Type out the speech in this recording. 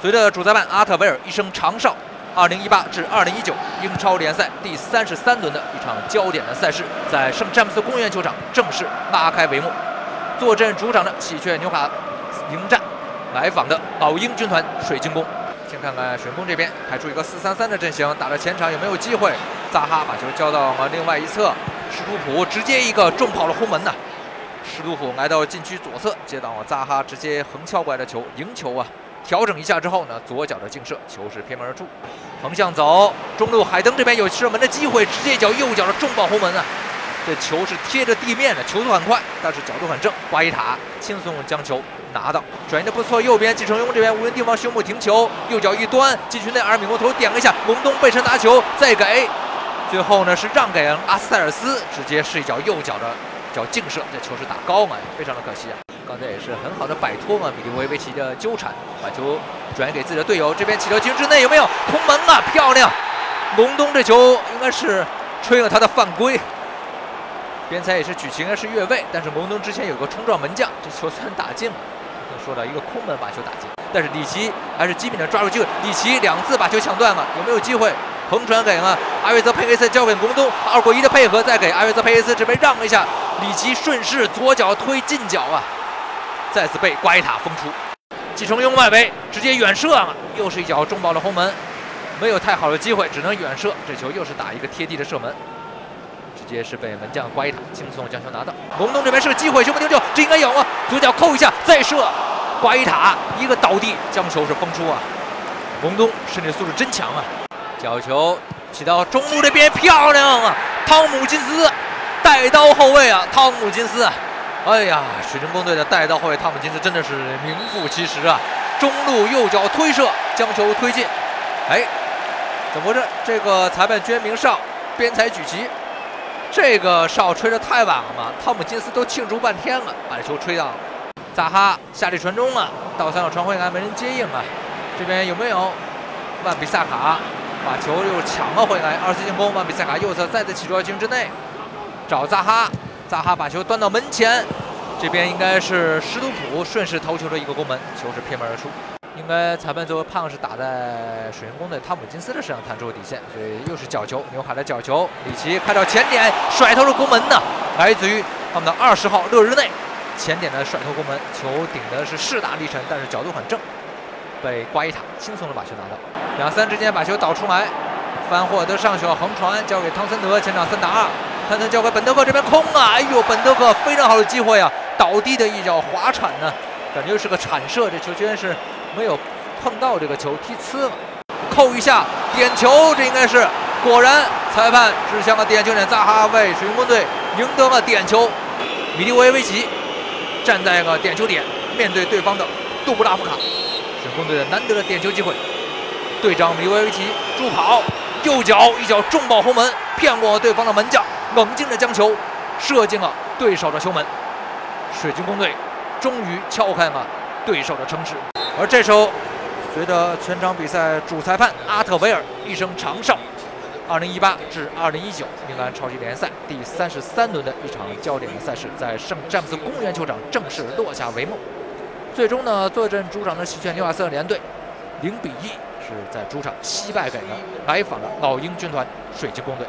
随着主裁判阿特维尔一声长哨，2018至2019英超联赛第三十三轮的一场焦点的赛事，在圣詹姆斯公园球场正式拉开帷幕。坐镇主场的喜鹊纽卡迎战来访的老鹰军团水晶宫。先看看水晶宫这边排出一个4-3-3的阵型，打到前场有没有机会？扎哈把球交到了另外一侧，施图普直接一个重炮的轰门呐！施图普来到禁区左侧，接到了扎哈直接横敲过来的球，赢球啊！调整一下之后呢，左脚的劲射，球是偏门而出，横向走，中路海登这边有射门的机会，直接一脚右脚的重磅轰门啊！这球是贴着地面的，球速很快，但是角度很正，瓜伊塔轻松将球拿到，转移的不错，右边季承庸这边无人地方胸部停球，右脚一端，禁区内阿尔米诺头点了一下，蒙东背身拿球再给，最后呢是让给阿斯塞尔斯，直接是一脚右脚的脚劲射，这球是打高了，非常的可惜啊！刚才也是很好的摆脱嘛米利维维奇的纠缠，把球转给自己的队友。这边起到禁区之内有没有空门啊？漂亮！隆东这球应该是吹了他的犯规。边裁也是举旗，应该是越位。但是隆东之前有个冲撞门将，这球算打进了，说到一个空门把球打进，但是里奇还是机敏的抓住机会。里奇两次把球抢断了，有没有机会横传给了阿约泽佩雷斯，交给隆东，二过一的配合，再给阿约泽佩雷斯这边让一下。里奇顺势左脚推进脚啊！再次被瓜伊塔封出，季承庸外围直接远射了，又是一脚重爆的红门，没有太好的机会，只能远射。这球又是打一个贴地的射门，直接是被门将瓜伊塔轻松将球拿到。隆东这边是个机会，球不丢球，这应该有啊！左脚扣一下再射，瓜伊塔一个倒地将球是封出啊！隆东身体素质真强啊！角球起到中路这边漂亮啊！汤姆金斯带刀后卫啊，汤姆金斯。哎呀，水晶宫队的带刀后卫汤姆金斯真的是名副其实啊！中路右脚推射将球推进，哎，怎么回事？这个裁判居然鸣哨，边裁举旗，这个哨吹得太晚了嘛？汤姆金斯都庆祝半天了，把这球吹到，扎哈下地传中了，倒三角传回来没人接应啊！这边有没有万比萨卡把球又抢了回来？二次进攻，万比萨卡右侧再次起入禁区之内，找扎哈。扎哈把球端到门前，这边应该是施图普顺势投球的一个攻门，球是偏门而出。应该裁判最后判是打在水晶宫的汤姆金斯的身上弹出了底线，所以又是角球，纽卡的角球。里奇开到前点甩头的攻门呢，来自于他们的二十号勒日内，前点的甩头攻门，球顶的是势大力沉，但是角度很正，被瓜伊塔轻松的把球拿到。两三之间把球导出来，范霍德上球横传交给汤森德，前场三打二。看能交给本德克这边空啊！哎呦，本德克非常好的机会啊！倒地的一脚滑铲呢，感觉是个铲射，这球居然是没有碰到这个球，踢呲了。扣一下点球，这应该是果然，裁判指向了点球点，扎哈为水晶宫队赢得了点球。米利维维奇站在了点球点，面对对方的杜布拉夫卡，水晶宫队的难得的点球机会。队长米利维维奇助跑，右脚一脚重爆轰门，骗过对方的门将。冷静地将球射进了对手的球门，水晶宫队终于敲开了对手的城池。而这时候，随着全场比赛主裁判阿特维尔一声长哨，2018至2019英格兰超级联赛第三十三轮的一场焦点的赛事，在圣詹姆斯公园球场正式落下帷幕。最终呢，坐镇主场的喜鹊纽卡斯尔联队0比1是在主场惜败给了来访的老鹰军团水晶宫队。